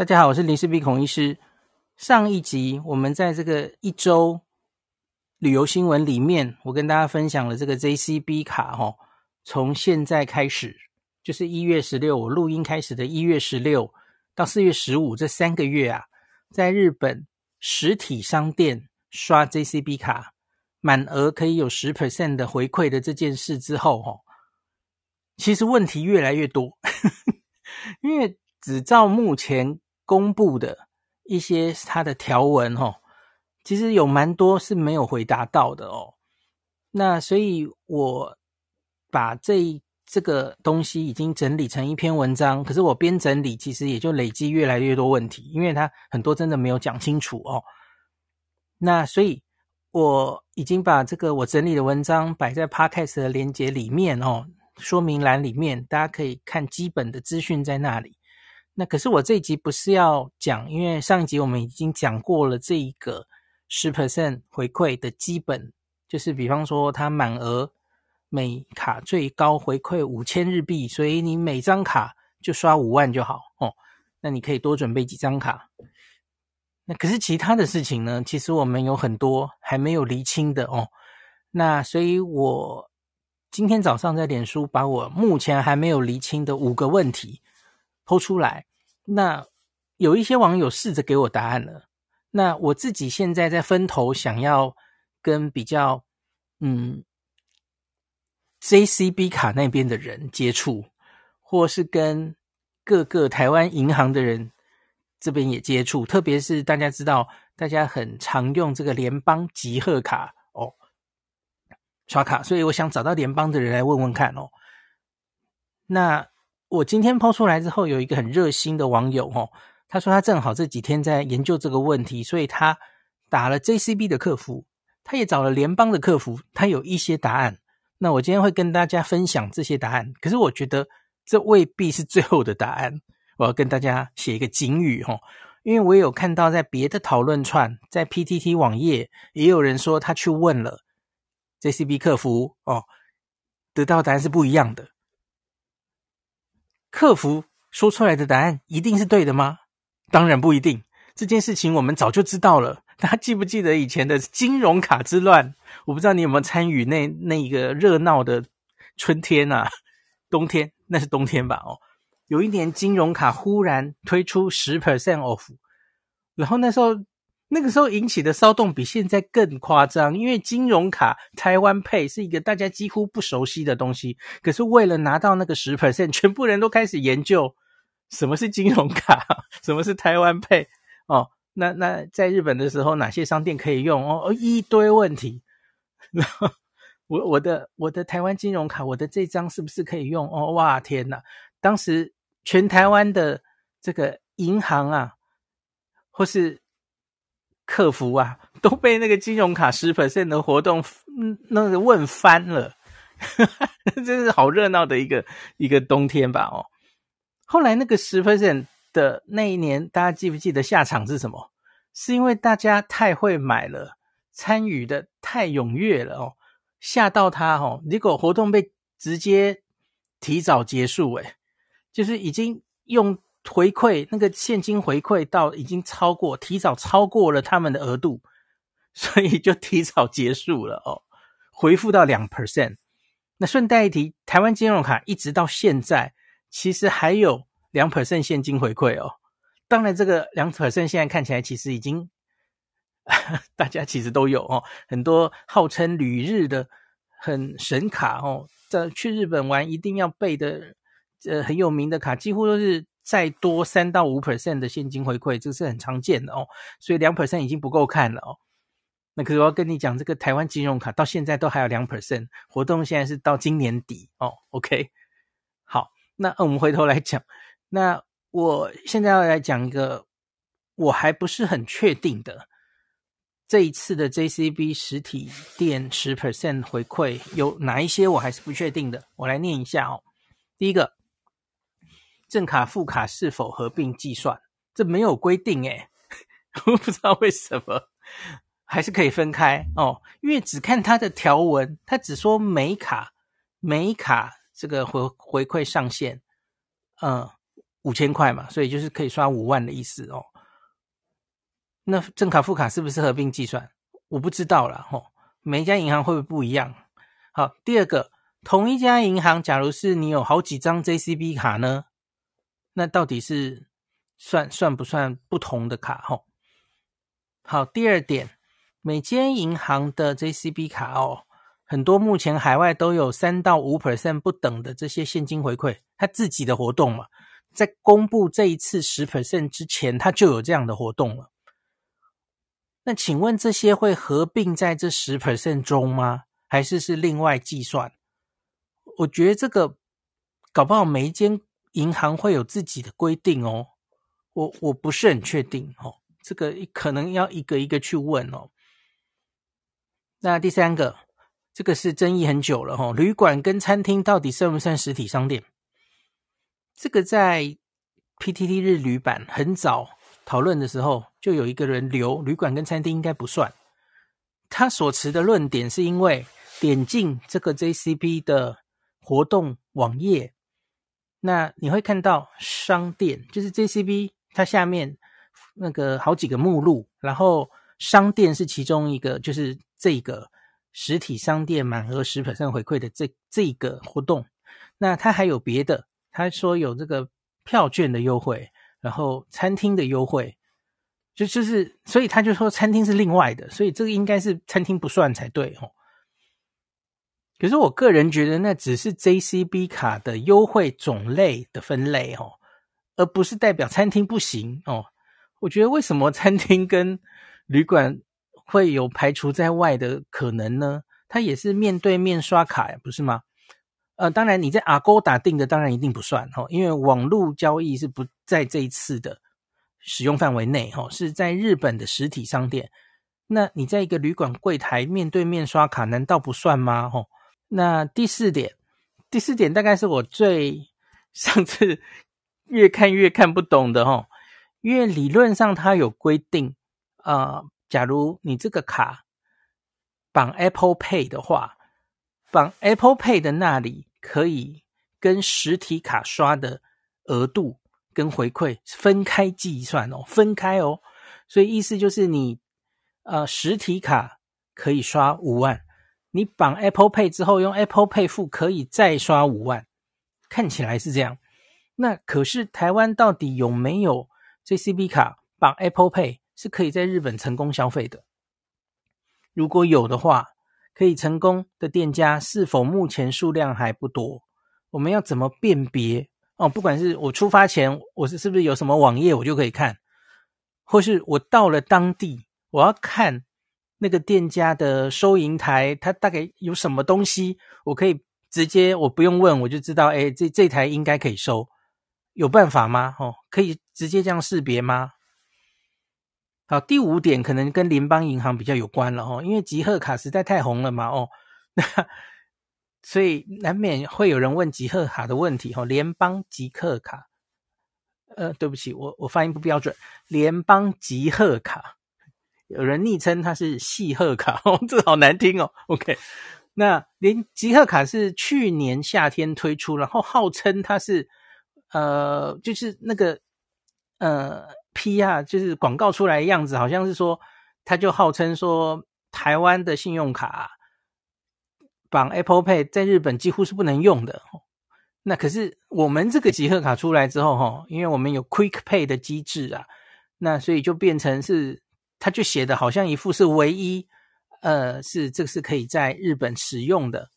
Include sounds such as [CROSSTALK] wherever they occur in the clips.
大家好，我是林氏璧孔医师。上一集我们在这个一周旅游新闻里面，我跟大家分享了这个 JCB 卡哈，从现在开始就是一月十六，我录音开始的一月十六到四月十五这三个月啊，在日本实体商店刷 JCB 卡满额可以有十 percent 的回馈的这件事之后哈，其实问题越来越多，[LAUGHS] 因为只照目前。公布的一些它的条文哦，其实有蛮多是没有回答到的哦。那所以我把这这个东西已经整理成一篇文章，可是我边整理，其实也就累积越来越多问题，因为它很多真的没有讲清楚哦。那所以我已经把这个我整理的文章摆在 Podcast 的连接里面哦，说明栏里面，大家可以看基本的资讯在那里。那可是我这一集不是要讲，因为上一集我们已经讲过了这一个十 percent 回馈的基本，就是比方说它满额每卡最高回馈五千日币，所以你每张卡就刷五万就好哦。那你可以多准备几张卡。那可是其他的事情呢？其实我们有很多还没有厘清的哦。那所以我今天早上在脸书把我目前还没有厘清的五个问题。抽出来，那有一些网友试着给我答案了。那我自己现在在分头想要跟比较嗯 JCB 卡那边的人接触，或是跟各个台湾银行的人这边也接触。特别是大家知道，大家很常用这个联邦集贺卡哦，刷卡，所以我想找到联邦的人来问问看哦。那。我今天抛出来之后，有一个很热心的网友哦，他说他正好这几天在研究这个问题，所以他打了 JCB 的客服，他也找了联邦的客服，他有一些答案。那我今天会跟大家分享这些答案，可是我觉得这未必是最后的答案。我要跟大家写一个警语哦，因为我有看到在别的讨论串，在 PTT 网页也有人说他去问了 JCB 客服哦，得到答案是不一样的。客服说出来的答案一定是对的吗？当然不一定。这件事情我们早就知道了。大家记不记得以前的金融卡之乱？我不知道你有没有参与那那一个热闹的春天啊，冬天，那是冬天吧？哦，有一年金融卡忽然推出十 percent off，然后那时候。那个时候引起的骚动比现在更夸张，因为金融卡台湾配是一个大家几乎不熟悉的东西。可是为了拿到那个十 percent，全部人都开始研究什么是金融卡，什么是台湾配哦。那那在日本的时候，哪些商店可以用哦？一堆问题。然后我我的我的台湾金融卡，我的这张是不是可以用？哦哇天哪！当时全台湾的这个银行啊，或是客服啊，都被那个金融卡十 percent 的活动，嗯，那个问翻了，[LAUGHS] 真是好热闹的一个一个冬天吧？哦，后来那个十 percent 的那一年，大家记不记得下场是什么？是因为大家太会买了，参与的太踊跃了哦，吓到他哦，结果活动被直接提早结束，诶，就是已经用回馈那个现金回馈到已经超过，提早超过了他们的额度，[LAUGHS] 所以就提早结束了哦，回复到两 percent。那顺带一提，台湾金融卡一直到现在其实还有两 percent 现金回馈哦。当然，这个两 percent 现在看起来其实已经，[LAUGHS] 大家其实都有哦，很多号称旅日的很神卡哦，在去日本玩一定要备的，呃，很有名的卡，几乎都是再多三到五 percent 的现金回馈，这是很常见的哦。所以两 percent 已经不够看了哦。那可是我要跟你讲，这个台湾金融卡到现在都还有两 percent 活动，现在是到今年底哦。OK，好，那我们回头来讲，那。我现在要来讲一个我还不是很确定的，这一次的 JCB 实体店十 percent 回馈有哪一些我还是不确定的，我来念一下哦。第一个，正卡副卡是否合并计算？这没有规定诶，[LAUGHS] 我不知道为什么，还是可以分开哦。因为只看它的条文，它只说每卡每卡这个回回馈上限，嗯。五千块嘛，所以就是可以刷五万的意思哦。那正卡副卡是不是合并计算？我不知道了吼、哦。每一家银行会不会不一样？好，第二个，同一家银行，假如是你有好几张 JCB 卡呢，那到底是算算不算不同的卡？吼、好，第二点，每间银行的 JCB 卡哦，很多目前海外都有三到五 percent 不等的这些现金回馈，它自己的活动嘛。在公布这一次十 percent 之前，它就有这样的活动了。那请问这些会合并在这十 percent 中吗？还是是另外计算？我觉得这个搞不好每一间银行会有自己的规定哦。我我不是很确定哦，这个可能要一个一个去问哦。那第三个，这个是争议很久了哦，旅馆跟餐厅到底算不算实体商店？这个在 PTT 日旅版很早讨论的时候，就有一个人留旅馆跟餐厅应该不算。他所持的论点是因为点进这个 JCB 的活动网页，那你会看到商店，就是 JCB 它下面那个好几个目录，然后商店是其中一个，就是这个实体商店满额十 percent 回馈的这这个活动。那它还有别的。他说有这个票券的优惠，然后餐厅的优惠，就就是，所以他就说餐厅是另外的，所以这个应该是餐厅不算才对哦。可是我个人觉得那只是 JCB 卡的优惠种类的分类哦，而不是代表餐厅不行哦。我觉得为什么餐厅跟旅馆会有排除在外的可能呢？它也是面对面刷卡呀，不是吗？呃，当然，你在阿勾打定的当然一定不算哈，因为网络交易是不在这一次的使用范围内哈，是在日本的实体商店。那你在一个旅馆柜台面对面刷卡，难道不算吗？哈，那第四点，第四点大概是我最上次越看越看不懂的哈，因为理论上它有规定，呃，假如你这个卡绑 Apple Pay 的话，绑 Apple Pay 的那里。可以跟实体卡刷的额度跟回馈分开计算哦，分开哦，所以意思就是你呃实体卡可以刷五万，你绑 Apple Pay 之后用 Apple Pay 付可以再刷五万，看起来是这样。那可是台湾到底有没有 JCB 卡绑 Apple Pay 是可以在日本成功消费的？如果有的话。可以成功的店家是否目前数量还不多？我们要怎么辨别？哦，不管是我出发前我是是不是有什么网页我就可以看，或是我到了当地我要看那个店家的收银台，它大概有什么东西，我可以直接我不用问我就知道，哎，这这台应该可以收，有办法吗？哦，可以直接这样识别吗？好，第五点可能跟联邦银行比较有关了哦，因为集贺卡实在太红了嘛哦，那所以难免会有人问集贺卡的问题哦。联邦集贺卡，呃，对不起，我我发音不标准，联邦集贺卡有人昵称它是细贺卡，哦，[LAUGHS] 这好难听哦。OK，那连集贺卡是去年夏天推出，然后号称它是呃，就是那个呃 PR，就是广告出来的样子，好像是说，他就号称说台湾的信用卡绑 Apple Pay 在日本几乎是不能用的。那可是我们这个集贺卡出来之后，哈，因为我们有 Quick Pay 的机制啊，那所以就变成是，他就写的好像一副是唯一，呃，是这个是可以在日本使用的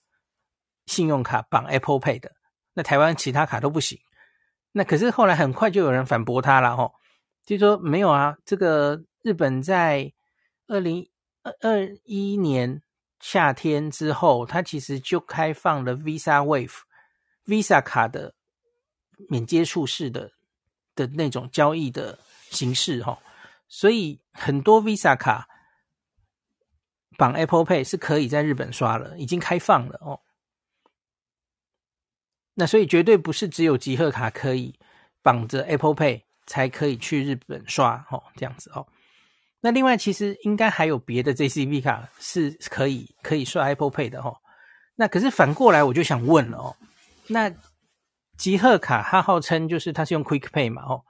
信用卡绑 Apple Pay 的，那台湾其他卡都不行。那可是后来很快就有人反驳他了，哈，就说没有啊，这个日本在二零二二一年夏天之后，它其实就开放了 Visa Wave。Visa 卡的免接触式的的那种交易的形式哈，所以很多 Visa 卡绑 Apple Pay 是可以在日本刷了，已经开放了哦。那所以绝对不是只有集贺卡可以绑着 Apple Pay 才可以去日本刷哦，这样子哦。那另外其实应该还有别的 JCB 卡是可以可以刷 Apple Pay 的哦。那可是反过来我就想问了哦。那集贺卡它号称就是它是用 Quick Pay 嘛，哦，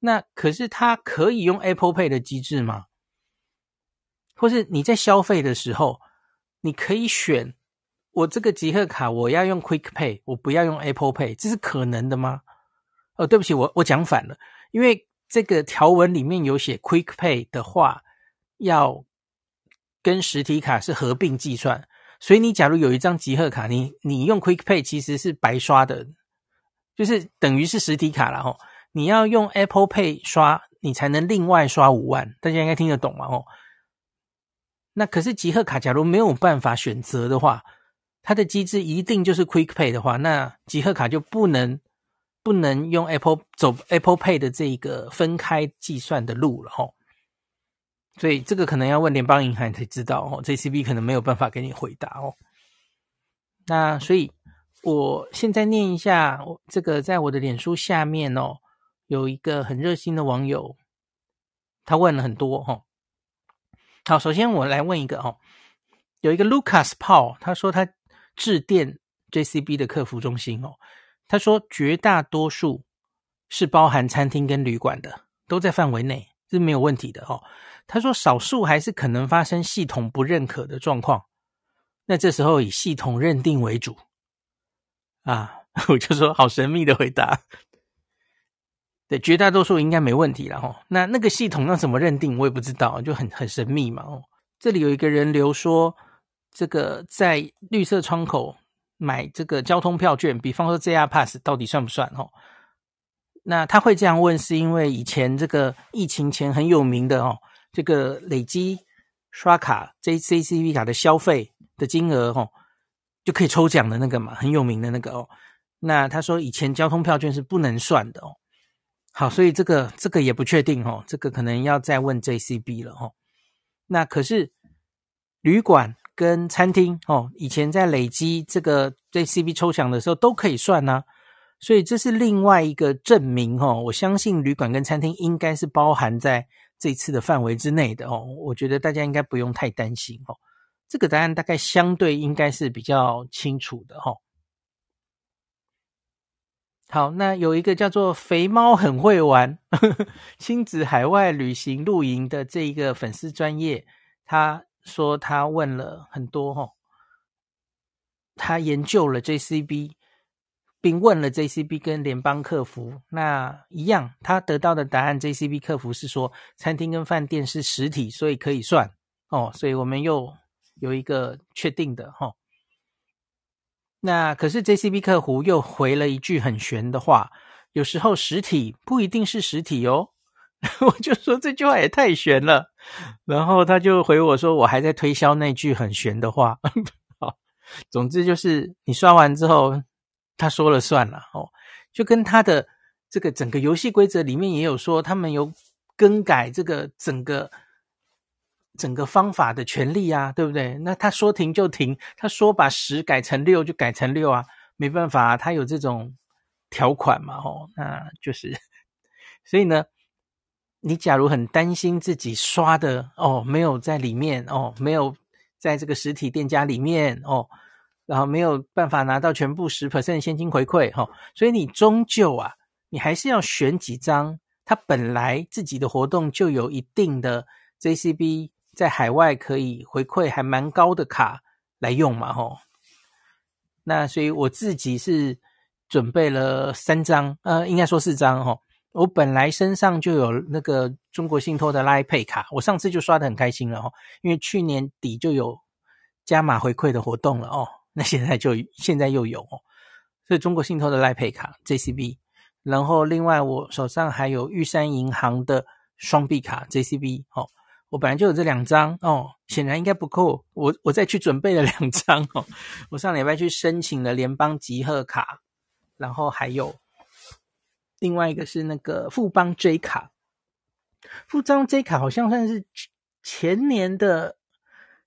那可是它可以用 Apple Pay 的机制吗？或是你在消费的时候，你可以选我这个集贺卡我要用 Quick Pay，我不要用 Apple Pay，这是可能的吗？哦，对不起，我我讲反了，因为这个条文里面有写 Quick Pay 的话，要跟实体卡是合并计算。所以你假如有一张集贺卡，你你用 Quick Pay 其实是白刷的，就是等于是实体卡了吼。你要用 Apple Pay 刷，你才能另外刷五万，大家应该听得懂嘛哦。那可是集贺卡，假如没有办法选择的话，它的机制一定就是 Quick Pay 的话，那集贺卡就不能不能用 Apple 走 Apple Pay 的这一个分开计算的路了哦。所以这个可能要问联邦银行才知道哦，JCB 可能没有办法给你回答哦。那所以我现在念一下，我这个在我的脸书下面哦，有一个很热心的网友，他问了很多哈。好，首先我来问一个哦，有一个 Lucas Paul，他说他致电 JCB 的客服中心哦，他说绝大多数是包含餐厅跟旅馆的，都在范围内，这是没有问题的哦。他说：“少数还是可能发生系统不认可的状况，那这时候以系统认定为主。”啊，[LAUGHS] 我就说好神秘的回答。对，绝大多数应该没问题了哈。那那个系统要怎么认定，我也不知道，就很很神秘嘛。哦，这里有一个人留说，这个在绿色窗口买这个交通票券，比方说 JR Pass 到底算不算？哦，那他会这样问，是因为以前这个疫情前很有名的哦。这个累积刷卡 JCCV 卡的消费的金额哦，就可以抽奖的那个嘛，很有名的那个哦。那他说以前交通票券是不能算的哦。好，所以这个这个也不确定哦，这个可能要再问 JCB 了哦。那可是旅馆跟餐厅哦，以前在累积这个 JCB 抽奖的时候都可以算呢，所以这是另外一个证明哦。我相信旅馆跟餐厅应该是包含在。这次的范围之内的哦，我觉得大家应该不用太担心哦。这个答案大概相对应该是比较清楚的哈。好，那有一个叫做“肥猫很会玩” [LAUGHS] 亲子海外旅行露营的这一个粉丝专业，他说他问了很多哈，他研究了 JCB。并问了 JCB 跟联邦客服，那一样，他得到的答案，JCB 客服是说，餐厅跟饭店是实体，所以可以算哦，所以我们又有一个确定的哈、哦。那可是 JCB 客服又回了一句很玄的话，有时候实体不一定是实体哦。[LAUGHS] 我就说这句话也太玄了，然后他就回我说，我还在推销那句很玄的话。[LAUGHS] 好，总之就是你刷完之后。他说了算了哦，就跟他的这个整个游戏规则里面也有说，他们有更改这个整个整个方法的权利啊，对不对？那他说停就停，他说把十改成六就改成六啊，没办法，他有这种条款嘛，哦，那就是，[LAUGHS] 所以呢，你假如很担心自己刷的哦没有在里面哦，没有在这个实体店家里面哦，然后没有办法拿到全部十 percent 现金回馈哈、哦，所以你终究啊，你还是要选几张他本来自己的活动就有一定的 JCB 在海外可以回馈还蛮高的卡来用嘛吼、那所以我自己是准备了三张，呃，应该说四张吼、我本来身上就有那个中国信托的拉配卡，我上次就刷得很开心了哦，因为去年底就有加码回馈的活动了哦，那现在就现在又有哦，所以中国信托的拉配卡 JCB，然后另外我手上还有玉山银行的双币卡 JCB 哦，我本来就有这两张哦，显然应该不够，我我再去准备了两张哦，我上礼拜去申请了联邦集贺卡，然后还有。另外一个是那个富邦 J 卡，富邦 J 卡好像算是前年的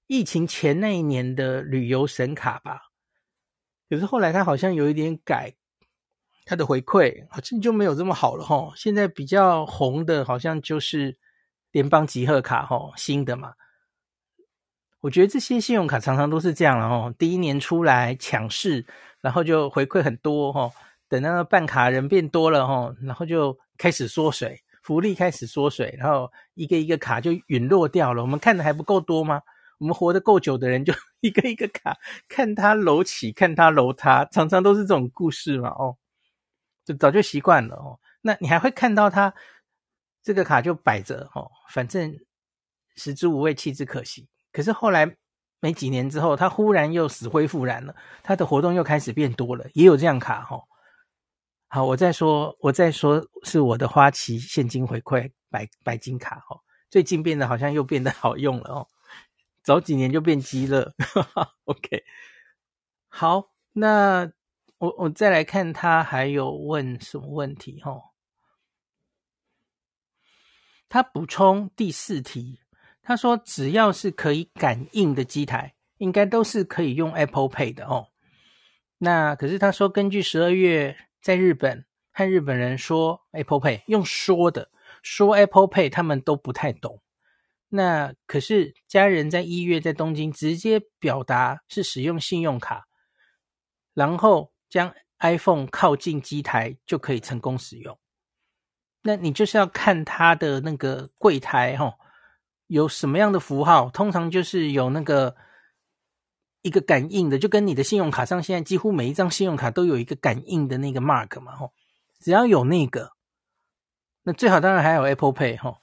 疫情前那一年的旅游神卡吧，可是后来它好像有一点改，它的回馈好像就没有这么好了齁。现在比较红的好像就是联邦集贺卡齁，新的嘛。我觉得这些信用卡常常都是这样了齁，第一年出来抢势，然后就回馈很多齁。等那个办卡人变多了齁，然后就开始缩水，福利开始缩水，然后一个一个卡就陨落掉了。我们看的还不够多吗？我们活得够久的人就 [LAUGHS] 一个一个卡，看他楼起，看他楼塌，常常都是这种故事嘛。哦，就早就习惯了哦。那你还会看到他这个卡就摆着哦，反正食之无味，弃之可惜。可是后来没几年之后，它忽然又死灰复燃了，它的活动又开始变多了，也有这样卡哈。好，我再说，我再说是我的花旗现金回馈白白金卡哦，最近变得好像又变得好用了哦，早几年就变鸡了。OK，好，那我我再来看他还有问什么问题哦？他补充第四题，他说只要是可以感应的机台，应该都是可以用 Apple Pay 的哦。那可是他说根据十二月。在日本和日本人说 Apple Pay 用说的说 Apple Pay，他们都不太懂。那可是家人在一月在东京直接表达是使用信用卡，然后将 iPhone 靠近机台就可以成功使用。那你就是要看他的那个柜台哈，有什么样的符号，通常就是有那个。一个感应的，就跟你的信用卡上，现在几乎每一张信用卡都有一个感应的那个 mark 嘛，吼，只要有那个，那最好当然还有 Apple Pay 吼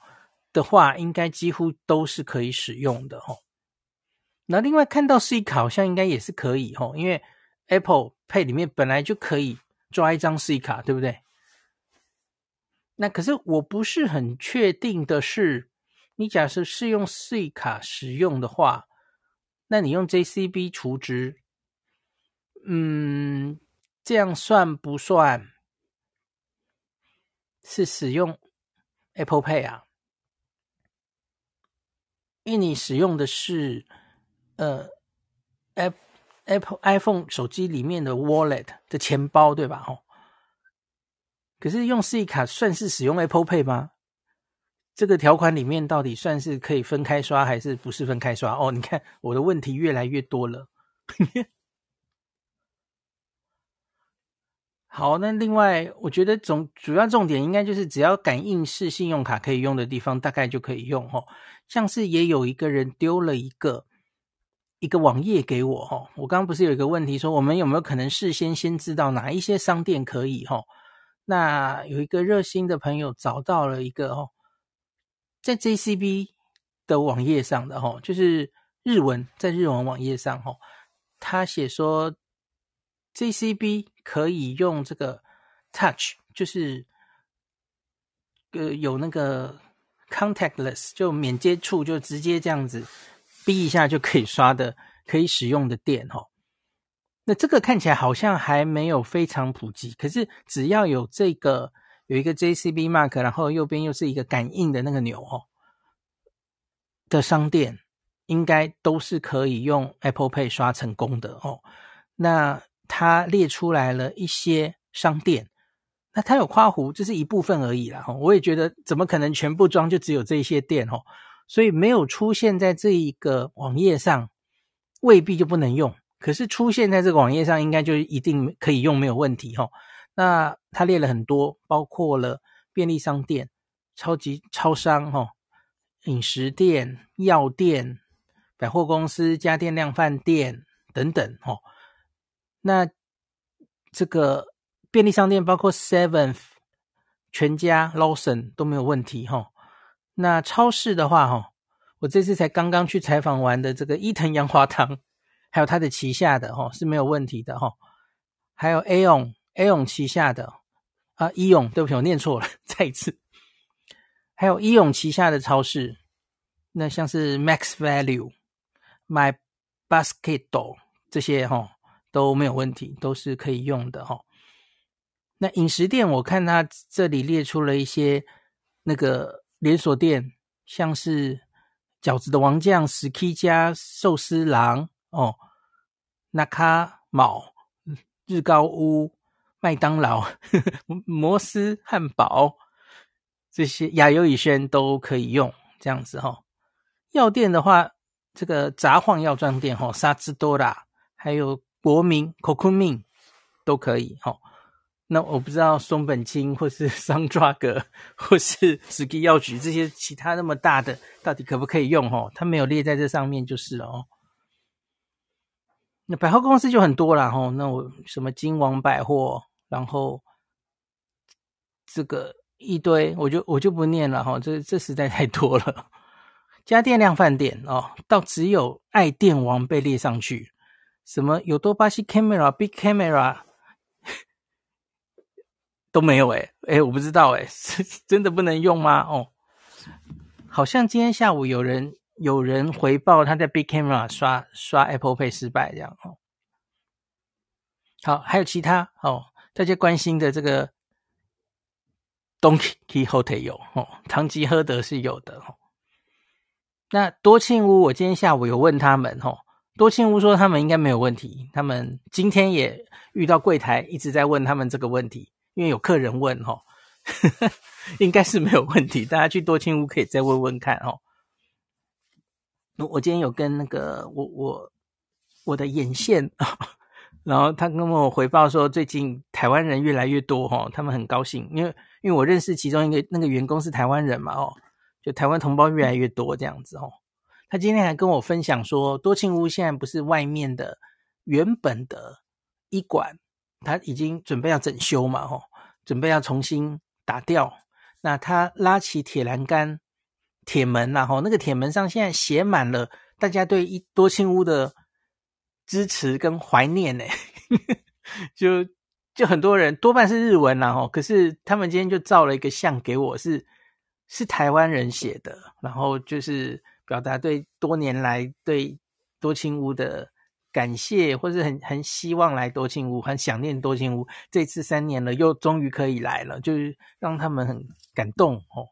的话，应该几乎都是可以使用的吼。那另外看到 C 卡好像应该也是可以吼，因为 Apple Pay 里面本来就可以抓一张 C 卡，对不对？那可是我不是很确定的是，你假设是用 C 卡使用的话。那你用 JCB 储值，嗯，这样算不算是使用 Apple Pay 啊？因为你使用的是呃 Apple Apple iPhone 手机里面的 Wallet 的钱包，对吧？哦，可是用 C 卡算是使用 Apple Pay 吗？这个条款里面到底算是可以分开刷还是不是分开刷？哦，你看我的问题越来越多了。[LAUGHS] 好，那另外我觉得总主要重点应该就是只要感应式信用卡可以用的地方，大概就可以用哦。像是也有一个人丢了一个一个网页给我哦，我刚刚不是有一个问题说我们有没有可能事先先知道哪一些商店可以哦？那有一个热心的朋友找到了一个哦。在 JCB 的网页上的齁，就是日文，在日文网页上齁，他写说 JCB 可以用这个 Touch，就是呃有那个 Contactless，就免接触，就直接这样子逼一下就可以刷的，可以使用的店齁。那这个看起来好像还没有非常普及，可是只要有这个。有一个 JCB Mark，然后右边又是一个感应的那个钮哦的商店，应该都是可以用 Apple Pay 刷成功的哦。那它列出来了一些商店，那它有夸湖，这是一部分而已啦。我也觉得怎么可能全部装就只有这些店哦，所以没有出现在这一个网页上，未必就不能用。可是出现在这个网页上，应该就一定可以用，没有问题哈。那它列了很多，包括了便利商店、超级超商哈、饮食店、药店、百货公司、家电量贩店等等哈。那这个。便利商店包括 Seven、全家、Lawson 都没有问题哈。那超市的话哈，我这次才刚刚去采访完的这个伊藤洋华堂，还有它的旗下的哈是没有问题的哈。还有 Aon Aon 旗下的啊 Eon 对不起，我念错了，[LAUGHS] 再一次。还有 Eon 旗下的超市，那像是 Max Value、My Basket 这些哈都没有问题，都是可以用的哈。那饮食店，我看他这里列出了一些那个连锁店，像是饺子的王将、SK 家寿司郎哦、那卡卯、日高屋、麦当劳、[LAUGHS] 摩斯汉堡这些亚优以轩都可以用这样子哈、哦。药店的话，这个札幌药妆店哈、哦，沙之多啦，还有国民 Kokumin 都可以哈。哦那我不知道松本清或是 [LAUGHS] 桑抓格或是史基药局这些其他那么大的到底可不可以用哦？它没有列在这上面就是了哦。那百货公司就很多了哦。那我什么金王百货，然后这个一堆，我就我就不念了哈。这这实在太多了。家电量贩店哦，到只有爱电王被列上去，什么有多巴西 camera、big camera。都没有诶诶，我不知道诶，是 [LAUGHS] 真的不能用吗？哦，好像今天下午有人有人回报他在 Big Camera 刷刷 Apple Pay 失败这样哦。好，还有其他哦，大家关心的这个 Don Quijote 有哦，唐吉诃德是有的哦。那多庆屋，我今天下午有问他们哦，多庆屋说他们应该没有问题，他们今天也遇到柜台一直在问他们这个问题。因为有客人问哈，[LAUGHS] 应该是没有问题。大家去多庆屋可以再问问看哦。我今天有跟那个我我我的眼线啊，[LAUGHS] 然后他跟我回报说，最近台湾人越来越多哈，他们很高兴，因为因为我认识其中一个那个员工是台湾人嘛哦，就台湾同胞越来越多这样子哦。他今天还跟我分享说，多庆屋现在不是外面的原本的医馆。他已经准备要整修嘛，吼，准备要重新打掉。那他拉起铁栏杆、铁门，然后那个铁门上现在写满了大家对一多庆屋的支持跟怀念呢。[LAUGHS] 就就很多人多半是日文啦，吼，可是他们今天就照了一个相给我，是是台湾人写的，然后就是表达对多年来对多庆屋的。感谢，或是很很希望来多庆屋，很想念多庆屋。这次三年了，又终于可以来了，就是让他们很感动哦，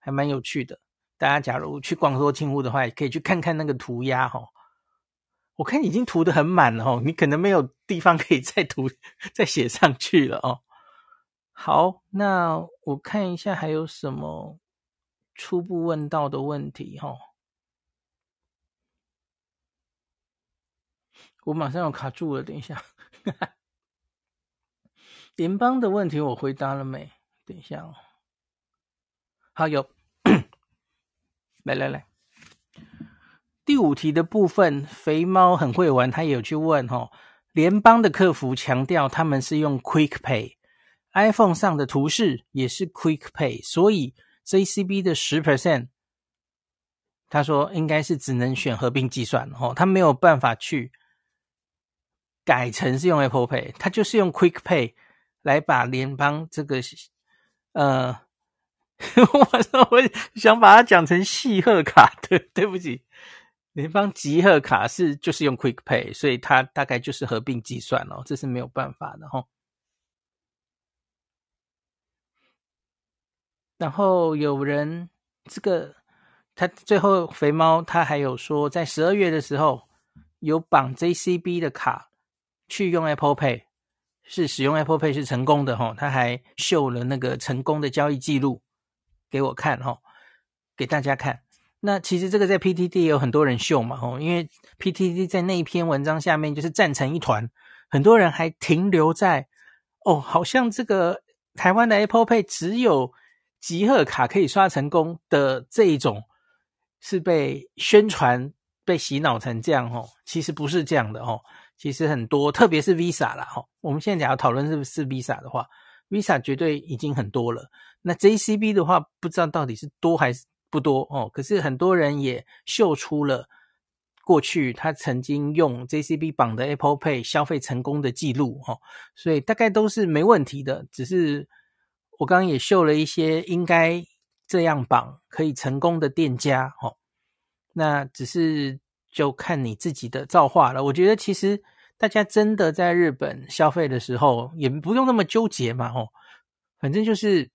还蛮有趣的。大家假如去逛多庆屋的话，也可以去看看那个涂鸦哈。我看已经涂得很满了哦，你可能没有地方可以再涂、再写上去了哦。好，那我看一下还有什么初步问到的问题哈。我马上要卡住了，等一下。[LAUGHS] 联邦的问题我回答了没？等一下哦。好，[COUGHS] 有。来来来，第五题的部分，肥猫很会玩，他有去问哈、哦。联邦的客服强调他们是用 Quick Pay，iPhone 上的图示也是 Quick Pay，所以 JCB 的十 percent，他说应该是只能选合并计算哦，他没有办法去。改成是用 Apple Pay，他就是用 Quick Pay 来把联邦这个，呃，[LAUGHS] 我说我想把它讲成细贺卡的，对不起，联邦集贺卡是就是用 Quick Pay，所以它大概就是合并计算哦，这是没有办法的齁。然后有人这个，他最后肥猫他还有说，在十二月的时候有绑 JCB 的卡。去用 Apple Pay，是使用 Apple Pay 是成功的哈，他还秀了那个成功的交易记录给我看哈，给大家看。那其实这个在 PTT 也有很多人秀嘛吼，因为 PTT 在那一篇文章下面就是战成一团，很多人还停留在哦，好像这个台湾的 Apple Pay 只有集贺卡可以刷成功的这一种，是被宣传被洗脑成这样哦，其实不是这样的哦，其实很多，特别是 Visa 啦哦，我们现在讲要讨论是不是 Visa 的话，Visa 绝对已经很多了，那 JCB 的话不知道到底是多还是。不多哦，可是很多人也秀出了过去他曾经用 JCB 绑的 Apple Pay 消费成功的记录哦，所以大概都是没问题的。只是我刚刚也秀了一些应该这样绑可以成功的店家哦，那只是就看你自己的造化了。我觉得其实大家真的在日本消费的时候也不用那么纠结嘛哦，反正就是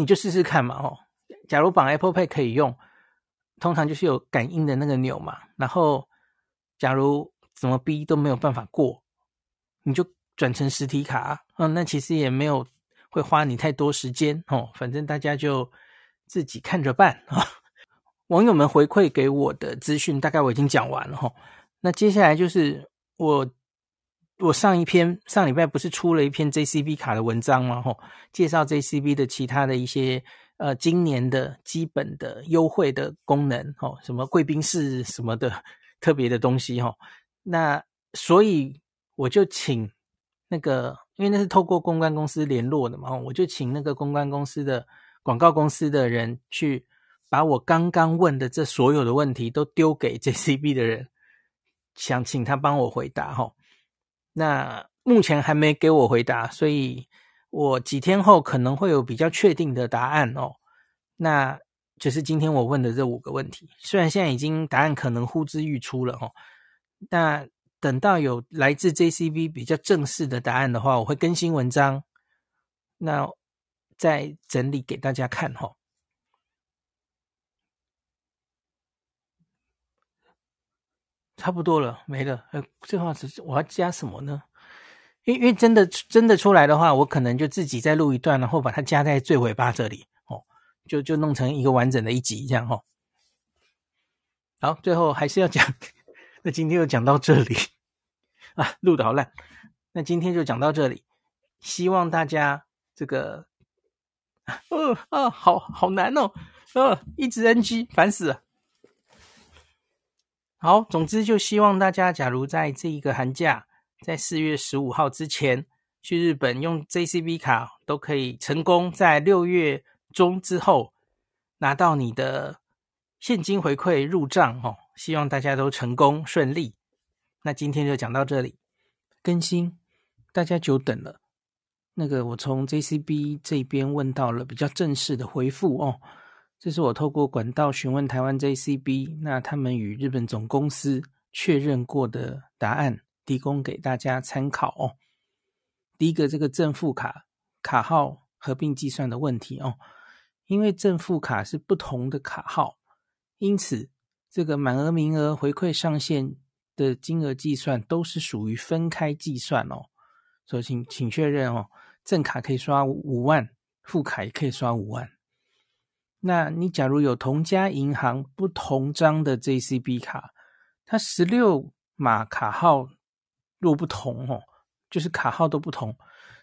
你就试试看嘛哦。假如绑 Apple Pay 可以用，通常就是有感应的那个钮嘛。然后，假如怎么逼都没有办法过，你就转成实体卡。嗯，那其实也没有会花你太多时间哦。反正大家就自己看着办啊。网友们回馈给我的资讯，大概我已经讲完了哈。那接下来就是我我上一篇上礼拜不是出了一篇 JCB 卡的文章吗？吼，介绍 JCB 的其他的一些。呃，今年的基本的优惠的功能，哦，什么贵宾室什么的特别的东西，哈，那所以我就请那个，因为那是透过公关公司联络的嘛，我就请那个公关公司的广告公司的人去把我刚刚问的这所有的问题都丢给 JCB 的人，想请他帮我回答，哈，那目前还没给我回答，所以。我几天后可能会有比较确定的答案哦，那就是今天我问的这五个问题。虽然现在已经答案可能呼之欲出了哦，那等到有来自 JCB 比较正式的答案的话，我会更新文章，那再整理给大家看哈。差不多了，没了。呃，最后是我要加什么呢？因因为真的真的出来的话，我可能就自己再录一段，然后把它加在最尾巴这里哦，就就弄成一个完整的一集这样哦。好，最后还是要讲，那今天就讲到这里啊，录的好烂。那今天就讲到这里，希望大家这个，呃 [LAUGHS] 啊，好好难哦，呃，一直 NG，烦死了。好，总之就希望大家，假如在这一个寒假。在四月十五号之前去日本用 JCB 卡都可以成功，在六月中之后拿到你的现金回馈入账哦。希望大家都成功顺利。那今天就讲到这里，更新大家久等了。那个我从 JCB 这边问到了比较正式的回复哦，这是我透过管道询问台湾 JCB，那他们与日本总公司确认过的答案。提供给大家参考哦。第一个，这个正负卡卡号合并计算的问题哦，因为正负卡是不同的卡号，因此这个满额、名额、回馈上限的金额计算都是属于分开计算哦。所以请请确认哦，正卡可以刷五万，负卡也可以刷五万。那你假如有同家银行不同张的 JCB 卡，它十六码卡号。若不同哦，就是卡号都不同，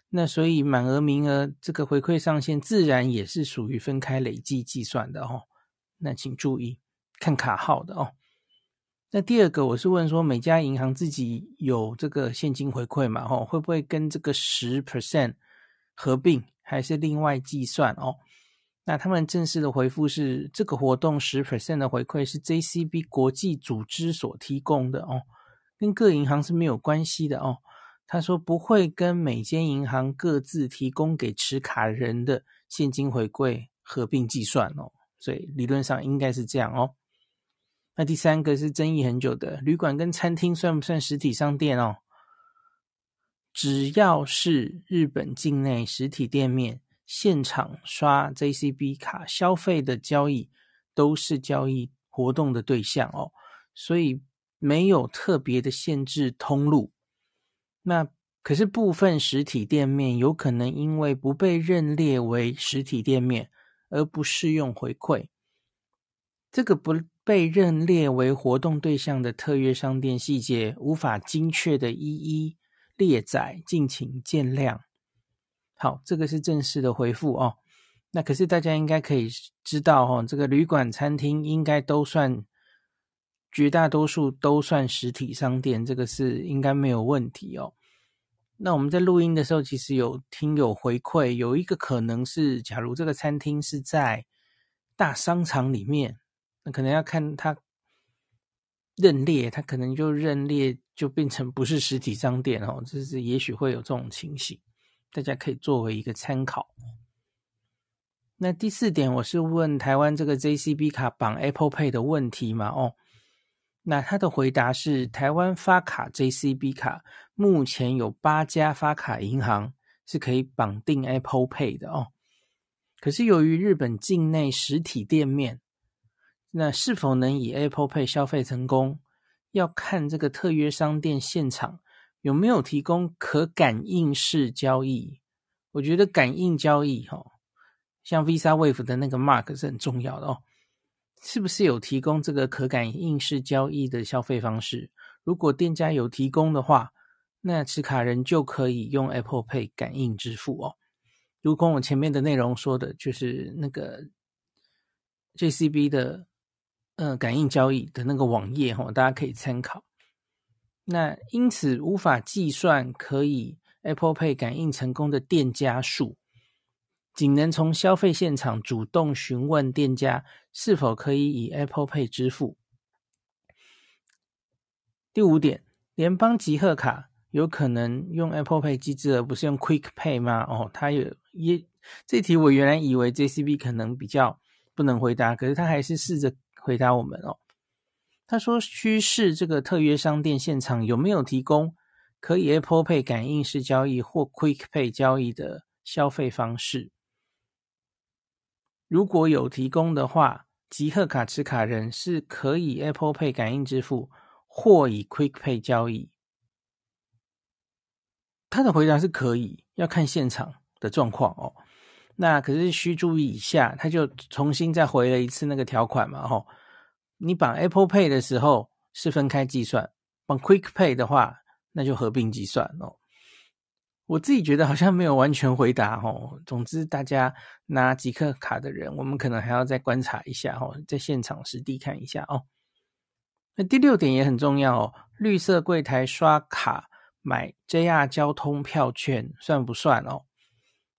那所以满额名额这个回馈上限自然也是属于分开累计计算的哦。那请注意看卡号的哦。那第二个我是问说，每家银行自己有这个现金回馈嘛？哦，会不会跟这个十 percent 合并，还是另外计算哦？那他们正式的回复是，这个活动十 percent 的回馈是 JCB 国际组织所提供的哦。跟各银行是没有关系的哦。他说不会跟每间银行各自提供给持卡人的现金回馈合并计算哦，所以理论上应该是这样哦。那第三个是争议很久的，旅馆跟餐厅算不算实体商店哦？只要是日本境内实体店面现场刷 JCB 卡消费的交易，都是交易活动的对象哦，所以。没有特别的限制通路，那可是部分实体店面有可能因为不被认列为实体店面而不适用回馈。这个不被认列为活动对象的特约商店细节，无法精确的一一列载，敬请见谅。好，这个是正式的回复哦。那可是大家应该可以知道哦，这个旅馆、餐厅应该都算，绝大多数都算实体商店，这个是应该没有问题哦。那我们在录音的时候，其实有听友回馈，有一个可能是，假如这个餐厅是在大商场里面，那可能要看他认列，他可能就认列就变成不是实体商店哦，这是也许会有这种情形。大家可以作为一个参考。那第四点，我是问台湾这个 JCB 卡绑 Apple Pay 的问题嘛？哦，那他的回答是，台湾发卡 JCB 卡目前有八家发卡银行是可以绑定 Apple Pay 的哦。可是由于日本境内实体店面，那是否能以 Apple Pay 消费成功，要看这个特约商店现场。有没有提供可感应式交易？我觉得感应交易，哈，像 Visa Wave 的那个 Mark 是很重要的哦。是不是有提供这个可感应式交易的消费方式？如果店家有提供的话，那持卡人就可以用 Apple Pay 感应支付哦。如果我前面的内容说的，就是那个 JCB 的呃感应交易的那个网页哈，大家可以参考。那因此无法计算可以 Apple Pay 感应成功的店家数，仅能从消费现场主动询问店家是否可以以 Apple Pay 支付。第五点，联邦集贺卡有可能用 Apple Pay 机制而不是用 Quick Pay 吗？哦，它有也这题我原来以为 JCB 可能比较不能回答，可是他还是试着回答我们哦。他说：“趋势这个特约商店现场有没有提供可以 Apple Pay 感应式交易或 Quick Pay 交易的消费方式？如果有提供的话，集贺卡持卡人是可以 Apple Pay 感应支付或以 Quick Pay 交易。”他的回答是可以，要看现场的状况哦。那可是需注意一下，他就重新再回了一次那个条款嘛，吼。你绑 Apple Pay 的时候是分开计算，绑 Quick Pay 的话，那就合并计算哦。我自己觉得好像没有完全回答哦。总之，大家拿即刻卡的人，我们可能还要再观察一下哦，在现场实地看一下哦。那第六点也很重要哦，绿色柜台刷卡买 JR 交通票券算不算哦？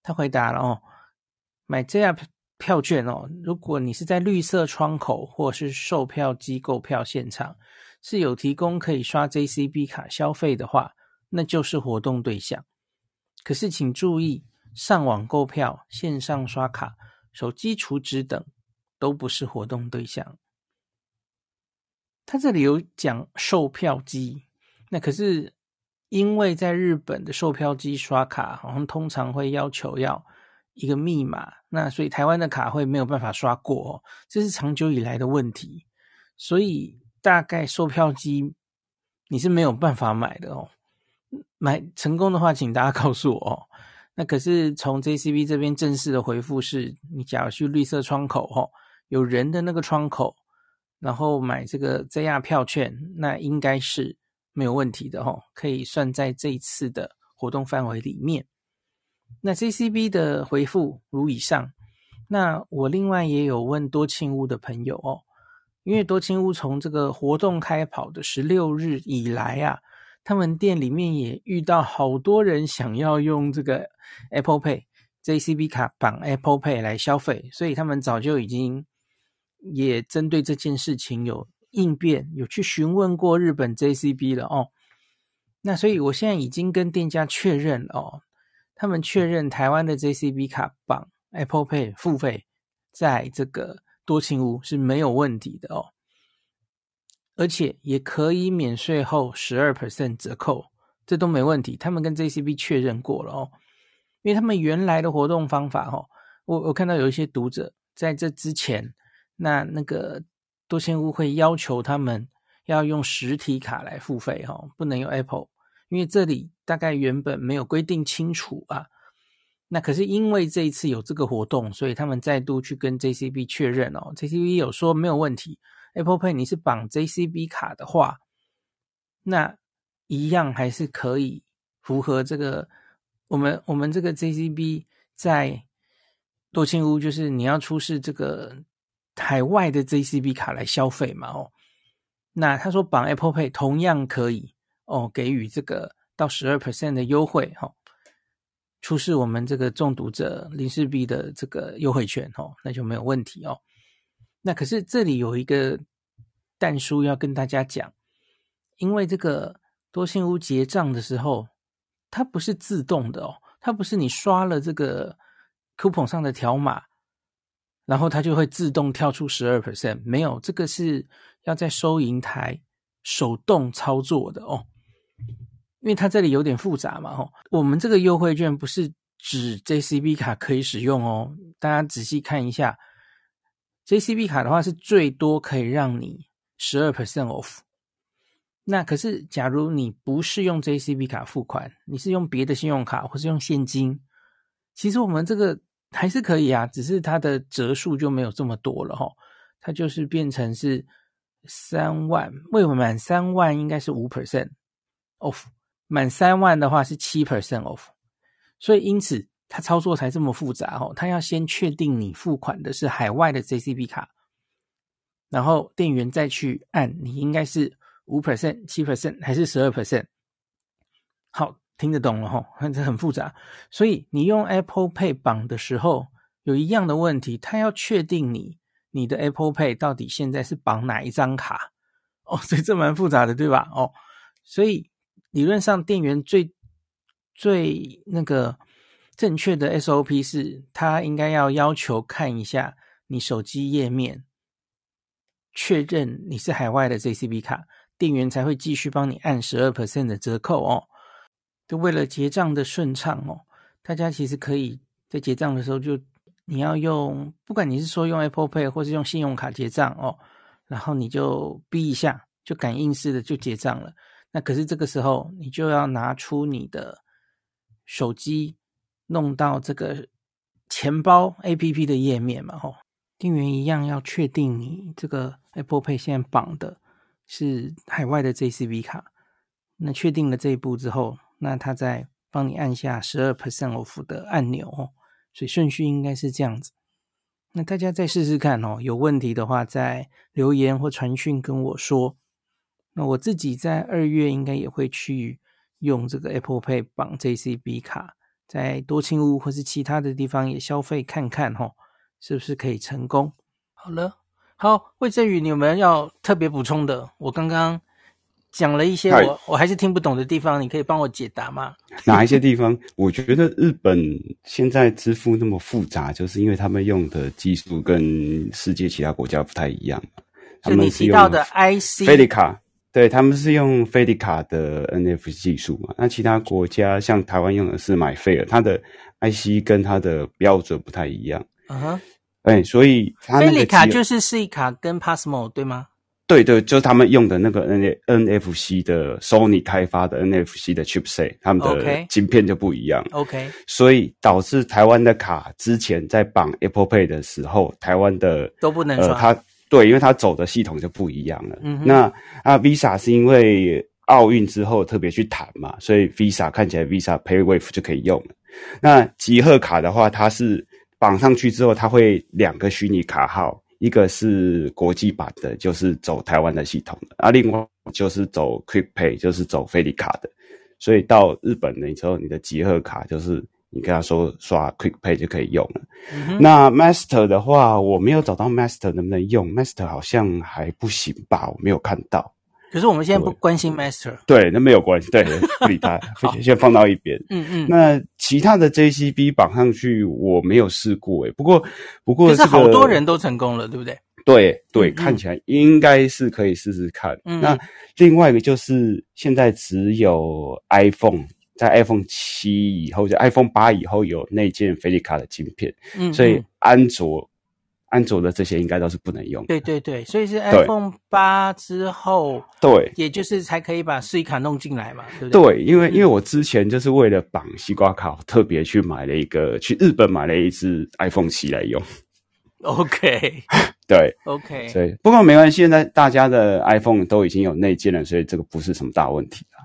他回答了哦，买 JR。票券哦，如果你是在绿色窗口或是售票机购票现场，是有提供可以刷 JCB 卡消费的话，那就是活动对象。可是请注意，上网购票、线上刷卡、手机储值等都不是活动对象。他这里有讲售票机，那可是因为在日本的售票机刷卡，好像通常会要求要。一个密码，那所以台湾的卡会没有办法刷过哦，这是长久以来的问题，所以大概售票机你是没有办法买的哦。买成功的话，请大家 [LAUGHS] 告诉我哦。那可是从 JCB 这边正式的回复是，你假如去绿色窗口哦，有人的那个窗口，然后买这个 JR 票券，那应该是没有问题的哦，可以算在这一次的活动范围里面。那 JCB 的回复如以上。那我另外也有问多庆屋的朋友哦，因为多庆屋从这个活动开跑的十六日以来啊，他们店里面也遇到好多人想要用这个 Apple Pay JCB 卡绑 Apple Pay 来消费，所以他们早就已经也针对这件事情有应变，有去询问过日本 JCB 了哦。那所以我现在已经跟店家确认哦。他们确认台湾的 JCB 卡绑 Apple Pay 付费，在这个多情屋是没有问题的哦，而且也可以免税后十二 percent 折扣，这都没问题。他们跟 JCB 确认过了哦，因为他们原来的活动方法哦，我我看到有一些读者在这之前，那那个多情屋会要求他们要用实体卡来付费哦，不能用 Apple。因为这里大概原本没有规定清楚啊。那可是因为这一次有这个活动，所以他们再度去跟 JCB 确认哦，JCB 有说没有问题，Apple Pay 你是绑 JCB 卡的话，那一样还是可以符合这个我们我们这个 JCB 在多庆屋，就是你要出示这个海外的 JCB 卡来消费嘛哦，那他说绑 Apple Pay 同样可以哦，给予这个到十二 percent 的优惠哈。出示我们这个中毒者林氏币的这个优惠券哦，那就没有问题哦。那可是这里有一个但书要跟大家讲，因为这个多信屋结账的时候，它不是自动的哦，它不是你刷了这个 coupon 上的条码，然后它就会自动跳出十二 percent，没有，这个是要在收银台手动操作的哦。因为它这里有点复杂嘛，吼，我们这个优惠券不是指 JCB 卡可以使用哦，大家仔细看一下，JCB 卡的话是最多可以让你十二 percent off。那可是假如你不是用 JCB 卡付款，你是用别的信用卡或是用现金，其实我们这个还是可以啊，只是它的折数就没有这么多了吼，它就是变成是三万，未满三万应该是五 percent off。满三万的话是七 percent off，所以因此它操作才这么复杂哦。它要先确定你付款的是海外的 JCB 卡，然后店员再去按你应该是五 percent、七 percent 还是十二 percent。好，听得懂了哈，这很复杂。所以你用 Apple Pay 绑的时候有一样的问题，它要确定你你的 Apple Pay 到底现在是绑哪一张卡哦，所以这蛮复杂的，对吧？哦，所以。理论上，店员最最那个正确的 SOP 是，他应该要要求看一下你手机页面，确认你是海外的 JCB 卡，店员才会继续帮你按十二 percent 的折扣哦。就为了结账的顺畅哦，大家其实可以在结账的时候就你要用，不管你是说用 Apple Pay 或是用信用卡结账哦，然后你就逼一下，就感应式的就结账了。那可是这个时候，你就要拿出你的手机，弄到这个钱包 APP 的页面嘛，吼，店员一样要确定你这个 Apple Pay 现在绑的是海外的 JCB 卡。那确定了这一步之后，那他再帮你按下十二 percent off 的按钮哦。所以顺序应该是这样子。那大家再试试看哦，有问题的话再留言或传讯跟我说。那我自己在二月应该也会去用这个 Apple Pay 绑 JCB 卡，在多庆屋或是其他的地方也消费看看哈，是不是可以成功？好了，好，魏振宇，你有没有要特别补充的？我刚刚讲了一些我我还是听不懂的地方，你可以帮我解答吗？[LAUGHS] 哪一些地方？我觉得日本现在支付那么复杂，就是因为他们用的技术跟世界其他国家不太一样。就你提到的 IC 飞利卡。对，他们是用飞利卡的 NFC 技术嘛？那其他国家像台湾用的是买飞尔，它的 IC 跟它的标准不太一样。嗯哼，哎，所以飞利卡就是 C 卡跟 Passmo 对吗？对对，就是他们用的那个 N NFC 的 Sony 开发的 NFC 的 chipset，他们的晶片就不一样。OK，所以导致台湾的卡之前在绑 Apple Pay 的时候，台湾的都不能刷。呃它对，因为它走的系统就不一样了。嗯、那啊，Visa 是因为奥运之后特别去谈嘛，所以 Visa 看起来 Visa PayWave 就可以用了。那集贺卡的话，它是绑上去之后，它会两个虚拟卡号，一个是国际版的，就是走台湾的系统的，啊，另外就是走 Quick Pay，就是走飞利卡的。所以到日本的时候，你的集贺卡就是。你跟他说刷 Quick Pay 就可以用了。嗯、那 Master 的话，我没有找到 Master 能不能用，Master 好像还不行吧，我没有看到。可是我们现在不关心 Master。对，那没有关系，对，[LAUGHS] 不理他，先放到一边。嗯嗯。那其他的 JCB 绑上去，我没有试过诶。不过，不过、这个，可是好多人都成功了，对不对？对对，看起来应该是可以试试看。嗯。那另外一个就是现在只有 iPhone。在 iPhone 七以后，就 iPhone 八以后有内建飞利卡的晶片，嗯，所以安卓安卓的这些应该都是不能用。对对对，所以是 iPhone 八之后，对，也就是才可以把 SD 卡弄进来嘛，对不对？对，因为、嗯、因为我之前就是为了绑西瓜卡，特别去买了一个，去日本买了一只 iPhone 七来用。OK，[LAUGHS] 对，OK，所以不过没关系，现在大家的 iPhone 都已经有内建了，所以这个不是什么大问题啊。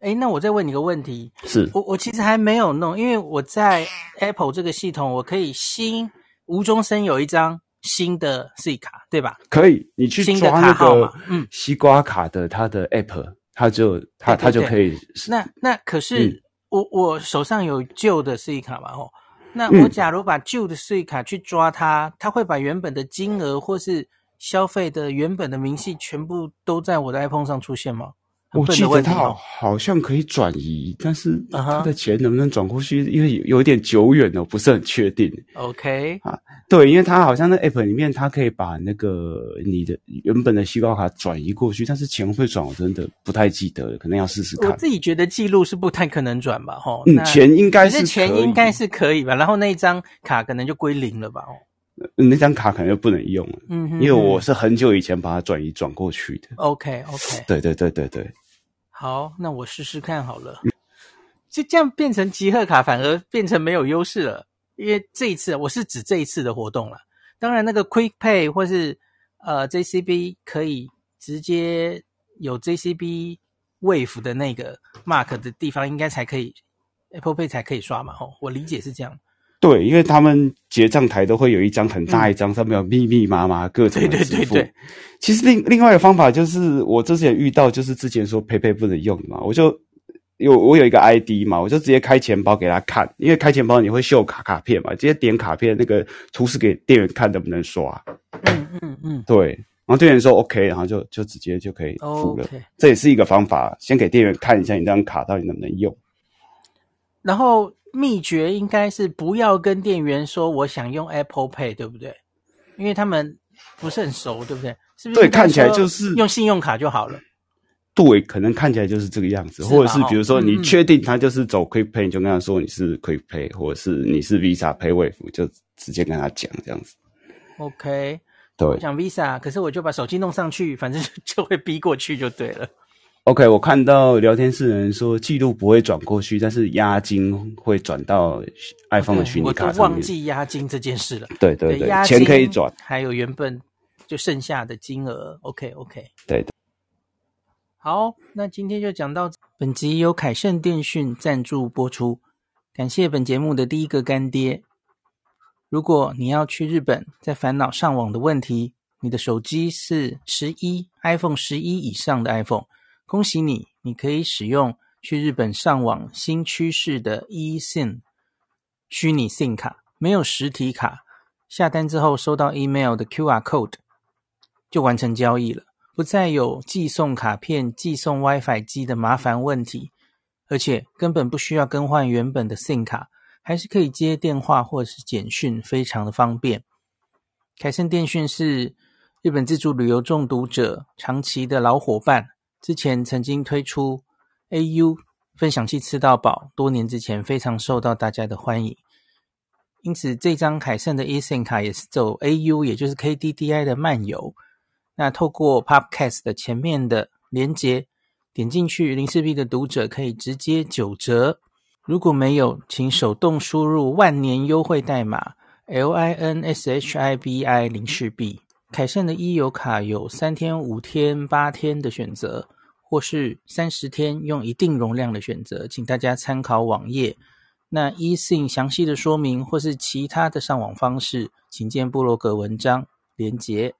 对，哎，那我再问你个问题，是我我其实还没有弄，因为我在 Apple 这个系统，我可以新无中生有一张新的 SD 卡，对吧？可以，你去抓那个嗯西瓜卡的它的 App，它就它它就可以。那那可是、嗯、我我手上有旧的 SD 卡嘛，哦。那我假如把旧的 SD 卡去抓它，它、嗯、会把原本的金额或是消费的原本的明细全部都在我的 iPhone 上出现吗？我记得他好好像可以转移，但是他的钱能不能转过去？因为有一点久远了，不是很确定。OK 啊，对，因为他好像那 App 里面，他可以把那个你的原本的西瓜卡转移过去，但是钱会转，我真的不太记得了，可能要试试看。我自己觉得记录是不太可能转吧，哈。嗯，钱应该是钱应该是可以吧，然后那一张卡可能就归零了吧，哦。那张卡可能就不能用了，嗯哼，因为我是很久以前把它转移转过去的。OK OK，对对对对对。好，那我试试看好了。就这样变成集贺卡，反而变成没有优势了。因为这一次，我是指这一次的活动了。当然，那个 Quick Pay 或是呃 JCB 可以直接有 JCB Wave 的那个 Mark 的地方，应该才可以 Apple Pay 才可以刷嘛。哦，我理解是这样。对，因为他们结账台都会有一张很大一张，上面有密密麻麻各种的支付。对对对对。其实另另外一个方法就是，我之前遇到就是之前说 PayPay 不能用嘛，我就有我有一个 ID 嘛，我就直接开钱包给他看，因为开钱包你会秀卡卡片嘛，直接点卡片那个图示给店员看能不能刷。嗯嗯嗯。对，然后店员说 OK，然后就就直接就可以付了。这也是一个方法，先给店员看一下你这张卡到底能不能用。然后。秘诀应该是不要跟店员说我想用 Apple Pay，对不对？因为他们不是很熟，对不对？是不是？对，看起来就是用信用卡就好了。对，可能看起来就是这个样子，或者是比如说你确定他就是走 Quick Pay，你就跟他说你是 Quick Pay，或者是你是 Visa PayWave，就直接跟他讲这样子。OK，对，讲 Visa，可是我就把手机弄上去，反正就 [LAUGHS] 会逼过去就对了。OK，我看到聊天室的人说记录不会转过去，但是押金会转到 iPhone 的虚拟卡上面。我都忘记押金这件事了。对对对，钱可以转，还有原本就剩下的金额。OK OK，对的。好，那今天就讲到本集由凯盛电讯赞助播出，感谢本节目的第一个干爹。如果你要去日本，在烦恼上网的问题，你的手机是十一 iPhone 十一以上的 iPhone。恭喜你，你可以使用去日本上网新趋势的 eSIM 虚拟 SIM 卡，没有实体卡，下单之后收到 email 的 QR code 就完成交易了，不再有寄送卡片、寄送 WiFi 机的麻烦问题，而且根本不需要更换原本的 SIM 卡，还是可以接电话或是简讯，非常的方便。凯盛电讯是日本自助旅游中毒者长期的老伙伴。之前曾经推出 AU 分享器吃到饱，多年之前非常受到大家的欢迎，因此这张凯盛的 eSIM 卡也是走 AU，也就是 KDDI 的漫游。那透过 Podcast 的前面的连接点进去，零四 B 的读者可以直接九折。如果没有，请手动输入万年优惠代码 LINSHIBI 零四 B。凯盛的 e 游卡有三天、五天、八天的选择。或是三十天用一定容量的选择，请大家参考网页。那 E 信详细的说明或是其他的上网方式，请见布洛格文章连结。